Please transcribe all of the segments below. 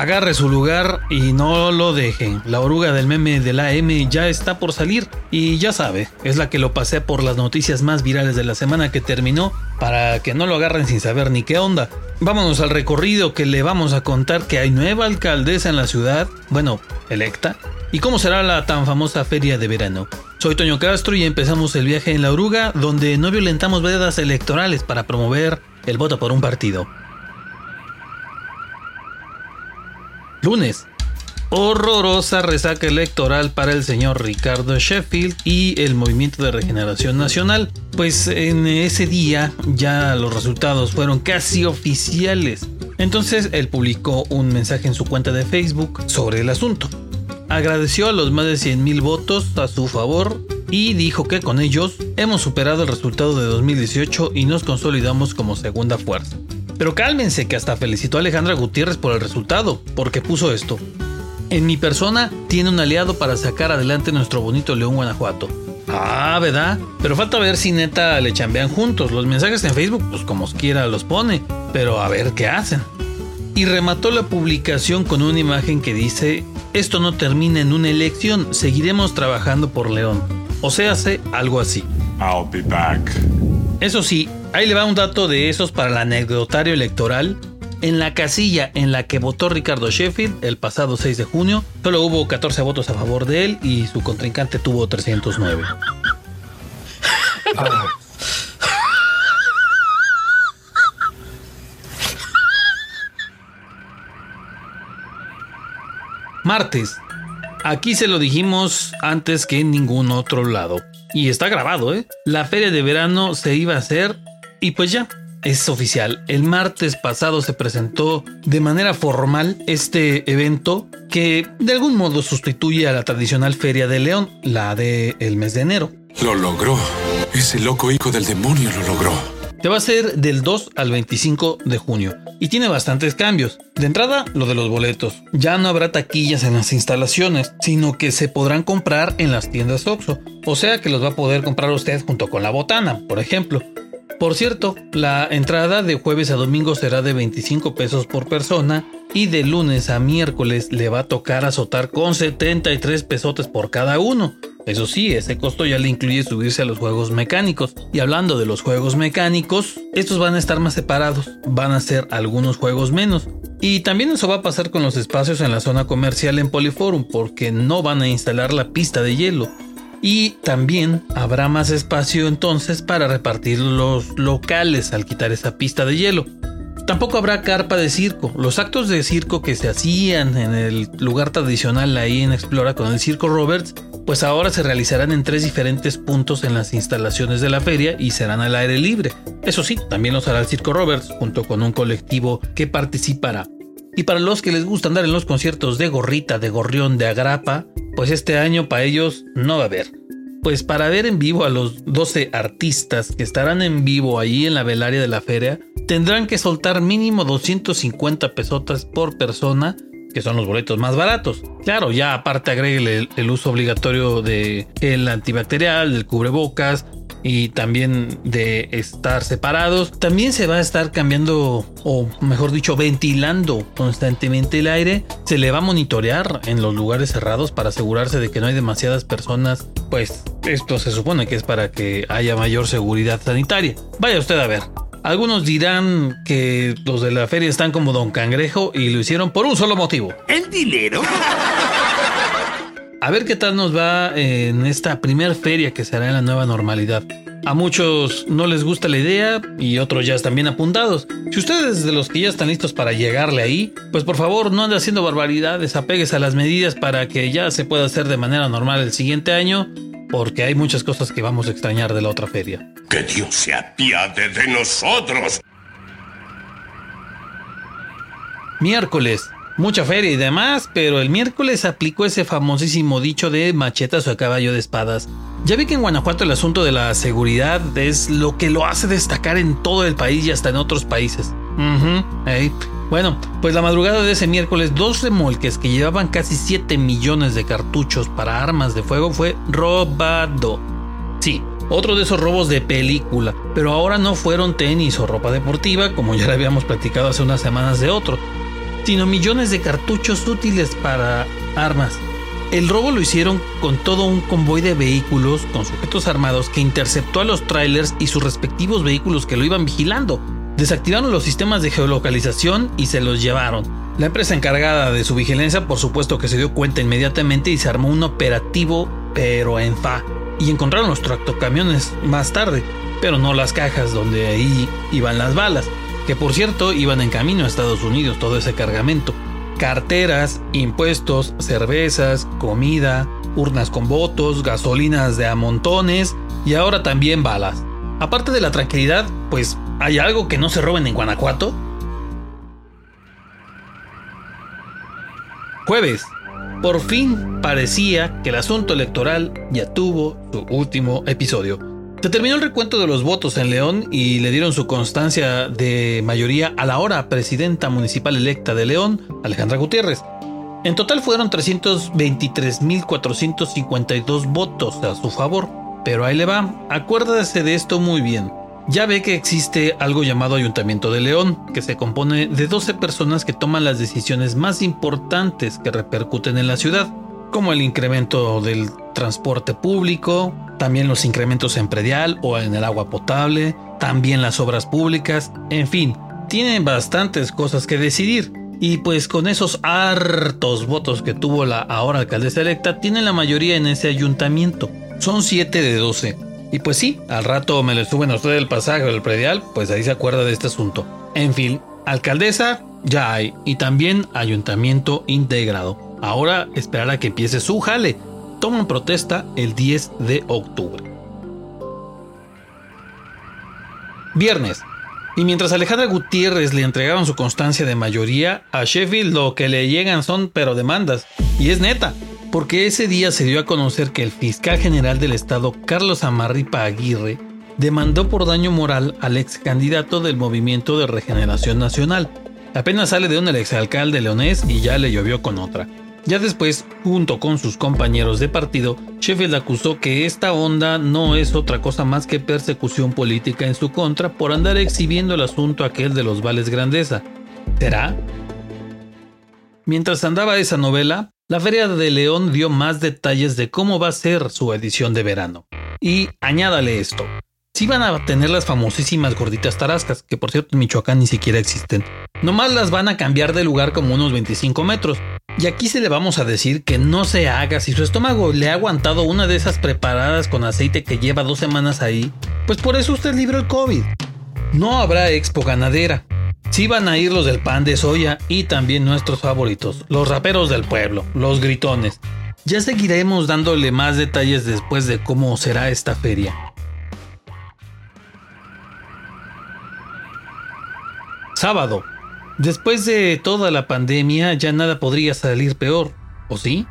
agarre su lugar y no lo dejen. La oruga del meme de la M ya está por salir y ya sabe, es la que lo pasé por las noticias más virales de la semana que terminó para que no lo agarren sin saber ni qué onda. Vámonos al recorrido que le vamos a contar que hay nueva alcaldesa en la ciudad, bueno, electa, y cómo será la tan famosa feria de verano. Soy Toño Castro y empezamos el viaje en la oruga donde no violentamos vedas electorales para promover el voto por un partido. Lunes. Horrorosa resaca electoral para el señor Ricardo Sheffield y el Movimiento de Regeneración Nacional, pues en ese día ya los resultados fueron casi oficiales. Entonces él publicó un mensaje en su cuenta de Facebook sobre el asunto. Agradeció a los más de 100.000 votos a su favor y dijo que con ellos hemos superado el resultado de 2018 y nos consolidamos como segunda fuerza. Pero cálmense que hasta felicitó a Alejandra Gutiérrez por el resultado, porque puso esto. En mi persona tiene un aliado para sacar adelante nuestro bonito León Guanajuato. Ah, ¿verdad? Pero falta ver si neta le chambean juntos. Los mensajes en Facebook, pues como quiera los pone. Pero a ver qué hacen. Y remató la publicación con una imagen que dice, esto no termina en una elección, seguiremos trabajando por León. O sea, hace algo así. I'll be back. Eso sí, ahí le va un dato de esos para el anecdotario electoral. En la casilla en la que votó Ricardo Sheffield el pasado 6 de junio, solo hubo 14 votos a favor de él y su contrincante tuvo 309. Martes. Aquí se lo dijimos antes que en ningún otro lado. Y está grabado, ¿eh? La feria de verano se iba a hacer y pues ya, es oficial. El martes pasado se presentó de manera formal este evento que de algún modo sustituye a la tradicional Feria de León, la de el mes de enero. Lo logró. Ese loco hijo del demonio lo logró. Te va a ser del 2 al 25 de junio y tiene bastantes cambios. De entrada, lo de los boletos. Ya no habrá taquillas en las instalaciones, sino que se podrán comprar en las tiendas Oxxo. O sea que los va a poder comprar usted junto con la botana, por ejemplo. Por cierto, la entrada de jueves a domingo será de 25 pesos por persona y de lunes a miércoles le va a tocar azotar con 73 pesotes por cada uno. Eso sí, ese costo ya le incluye subirse a los juegos mecánicos. Y hablando de los juegos mecánicos, estos van a estar más separados, van a ser algunos juegos menos. Y también eso va a pasar con los espacios en la zona comercial en Polyforum, porque no van a instalar la pista de hielo. Y también habrá más espacio entonces para repartir los locales al quitar esa pista de hielo. Tampoco habrá carpa de circo. Los actos de circo que se hacían en el lugar tradicional ahí en Explora con el Circo Roberts pues ahora se realizarán en tres diferentes puntos en las instalaciones de la feria y serán al aire libre. Eso sí, también los hará el Circo Roberts junto con un colectivo que participará. Y para los que les gusta andar en los conciertos de gorrita, de gorrión, de agrapa, pues este año para ellos no va a haber. Pues para ver en vivo a los 12 artistas que estarán en vivo ahí en la velaria de la feria, tendrán que soltar mínimo 250 pesotas por persona que son los boletos más baratos. Claro, ya aparte agregue el, uso obligatorio de el antibacterial, del cubrebocas y también de estar separados. También se va a estar cambiando o mejor dicho ventilando constantemente el aire. Se le va a monitorear en los lugares cerrados para asegurarse de que no hay demasiadas personas. Pues esto se supone que es para que haya mayor seguridad sanitaria. Vaya usted a ver. Algunos dirán que los de la feria están como Don Cangrejo y lo hicieron por un solo motivo. ¿El dinero? A ver qué tal nos va en esta primer feria que será en la nueva normalidad. A muchos no les gusta la idea y otros ya están bien apuntados. Si ustedes de los que ya están listos para llegarle ahí, pues por favor no ande haciendo barbaridades, apegues a las medidas para que ya se pueda hacer de manera normal el siguiente año porque hay muchas cosas que vamos a extrañar de la otra feria. Que Dios se apiade de nosotros. Miércoles. Mucha feria y demás, pero el miércoles aplicó ese famosísimo dicho de machetas o a caballo de espadas. Ya vi que en Guanajuato el asunto de la seguridad es lo que lo hace destacar en todo el país y hasta en otros países. Bueno, pues la madrugada de ese miércoles, dos remolques que llevaban casi 7 millones de cartuchos para armas de fuego fue robado. Sí, otro de esos robos de película, pero ahora no fueron tenis o ropa deportiva, como ya le habíamos platicado hace unas semanas de otro, sino millones de cartuchos útiles para armas. El robo lo hicieron con todo un convoy de vehículos con sujetos armados que interceptó a los trailers y sus respectivos vehículos que lo iban vigilando. Desactivaron los sistemas de geolocalización y se los llevaron. La empresa encargada de su vigilancia por supuesto que se dio cuenta inmediatamente y se armó un operativo pero en fa. Y encontraron los tractocamiones más tarde, pero no las cajas donde ahí iban las balas, que por cierto iban en camino a Estados Unidos todo ese cargamento. Carteras, impuestos, cervezas, comida, urnas con votos, gasolinas de a montones y ahora también balas. Aparte de la tranquilidad, pues ¿hay algo que no se roben en Guanajuato? Jueves. Por fin parecía que el asunto electoral ya tuvo su último episodio. Se terminó el recuento de los votos en León y le dieron su constancia de mayoría a la ahora presidenta municipal electa de León, Alejandra Gutiérrez. En total fueron 323.452 votos a su favor, pero ahí le va, acuérdese de esto muy bien. Ya ve que existe algo llamado Ayuntamiento de León, que se compone de 12 personas que toman las decisiones más importantes que repercuten en la ciudad, como el incremento del transporte público, también los incrementos en predial o en el agua potable, también las obras públicas, en fin, tienen bastantes cosas que decidir. Y pues con esos hartos votos que tuvo la ahora alcaldesa electa, tienen la mayoría en ese ayuntamiento. Son 7 de 12. Y pues sí, al rato me le suben a usted el pasaje del predial, pues ahí se acuerda de este asunto. En fin, alcaldesa ya hay y también ayuntamiento integrado. Ahora esperar a que empiece su jale. Toman protesta el 10 de octubre. Viernes. Y mientras Alejandra Gutiérrez le entregaban su constancia de mayoría, a Sheffield lo que le llegan son pero demandas. Y es neta porque ese día se dio a conocer que el fiscal general del estado, Carlos Amarripa Aguirre, demandó por daño moral al ex candidato del Movimiento de Regeneración Nacional. Apenas sale de un exalcalde leonés y ya le llovió con otra. Ya después, junto con sus compañeros de partido, Sheffield acusó que esta onda no es otra cosa más que persecución política en su contra por andar exhibiendo el asunto aquel de los vales grandeza. ¿Será? Mientras andaba esa novela, la Feria de León dio más detalles de cómo va a ser su edición de verano. Y añádale esto. Si van a tener las famosísimas gorditas tarascas, que por cierto en Michoacán ni siquiera existen. Nomás las van a cambiar de lugar como unos 25 metros. Y aquí se le vamos a decir que no se haga si su estómago le ha aguantado una de esas preparadas con aceite que lleva dos semanas ahí. Pues por eso usted libró el COVID. No habrá expo ganadera, Sí van a ir los del pan de soya y también nuestros favoritos, los raperos del pueblo, los gritones. Ya seguiremos dándole más detalles después de cómo será esta feria. Sábado. Después de toda la pandemia ya nada podría salir peor, ¿o sí?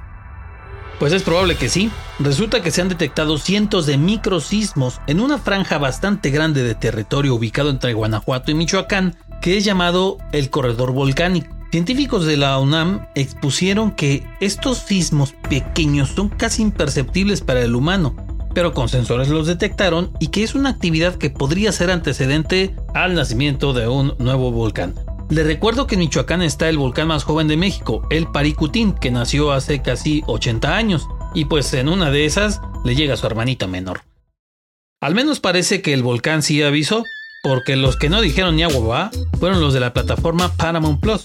Pues es probable que sí. Resulta que se han detectado cientos de microsismos en una franja bastante grande de territorio ubicado entre Guanajuato y Michoacán, que es llamado el corredor volcánico. Científicos de la UNAM expusieron que estos sismos pequeños son casi imperceptibles para el humano, pero con sensores los detectaron y que es una actividad que podría ser antecedente al nacimiento de un nuevo volcán. Le recuerdo que en Michoacán está el volcán más joven de México, el Paricutín, que nació hace casi 80 años, y pues en una de esas le llega su hermanita menor. Al menos parece que el volcán sí avisó, porque los que no dijeron ni agua va fueron los de la plataforma Paramount Plus.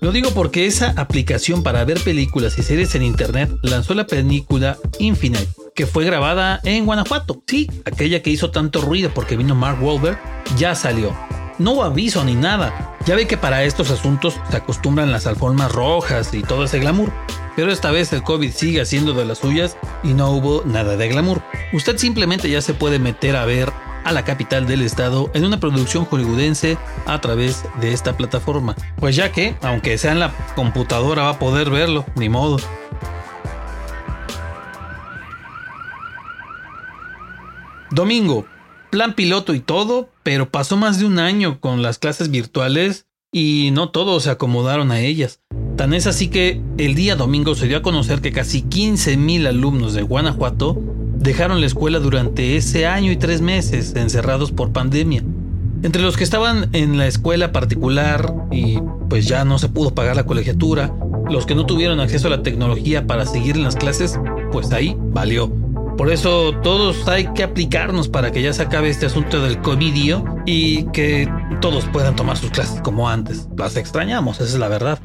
Lo digo porque esa aplicación para ver películas y series en internet lanzó la película Infinite, que fue grabada en Guanajuato. Sí, aquella que hizo tanto ruido porque vino Mark Wahlberg, ya salió. No aviso ni nada. Ya ve que para estos asuntos se acostumbran las alfombras rojas y todo ese glamour. Pero esta vez el COVID sigue haciendo de las suyas y no hubo nada de glamour. Usted simplemente ya se puede meter a ver a la capital del estado en una producción hollywoodense a través de esta plataforma. Pues ya que, aunque sea en la computadora, va a poder verlo, ni modo. Domingo, plan piloto y todo, pero pasó más de un año con las clases virtuales y no todos se acomodaron a ellas. Tan es así que el día domingo se dio a conocer que casi 15.000 alumnos de Guanajuato dejaron la escuela durante ese año y tres meses encerrados por pandemia. Entre los que estaban en la escuela particular y pues ya no se pudo pagar la colegiatura, los que no tuvieron acceso a la tecnología para seguir en las clases, pues ahí valió. Por eso todos hay que aplicarnos para que ya se acabe este asunto del COVID y que todos puedan tomar sus clases como antes. Las extrañamos, esa es la verdad.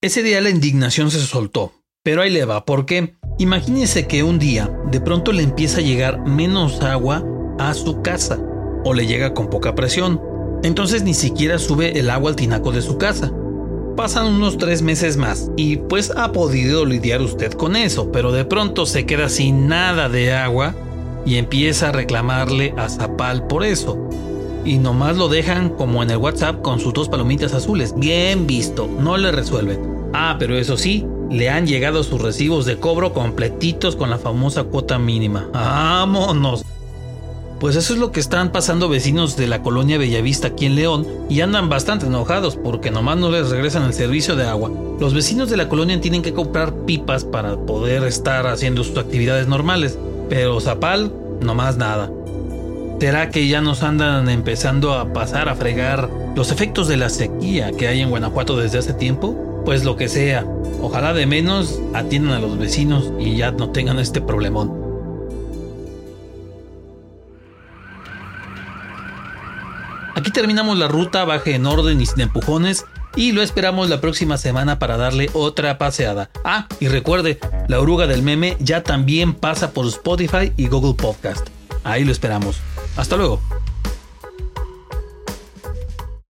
Ese día la indignación se soltó, pero ahí le va, porque imagínese que un día de pronto le empieza a llegar menos agua a su casa o le llega con poca presión. Entonces ni siquiera sube el agua al tinaco de su casa. Pasan unos tres meses más y pues ha podido lidiar usted con eso, pero de pronto se queda sin nada de agua y empieza a reclamarle a Zapal por eso. Y nomás lo dejan como en el WhatsApp con sus dos palomitas azules. Bien visto, no le resuelven. Ah, pero eso sí, le han llegado sus recibos de cobro completitos con la famosa cuota mínima. ¡Vámonos! Pues eso es lo que están pasando vecinos de la colonia Bellavista aquí en León y andan bastante enojados porque nomás no les regresan el servicio de agua. Los vecinos de la colonia tienen que comprar pipas para poder estar haciendo sus actividades normales, pero Zapal nomás nada. ¿Será que ya nos andan empezando a pasar a fregar los efectos de la sequía que hay en Guanajuato desde hace tiempo? Pues lo que sea. Ojalá de menos atiendan a los vecinos y ya no tengan este problemón. Aquí terminamos la ruta, baje en orden y sin empujones. Y lo esperamos la próxima semana para darle otra paseada. Ah, y recuerde, la oruga del meme ya también pasa por Spotify y Google Podcast. Ahí lo esperamos. Hasta luego.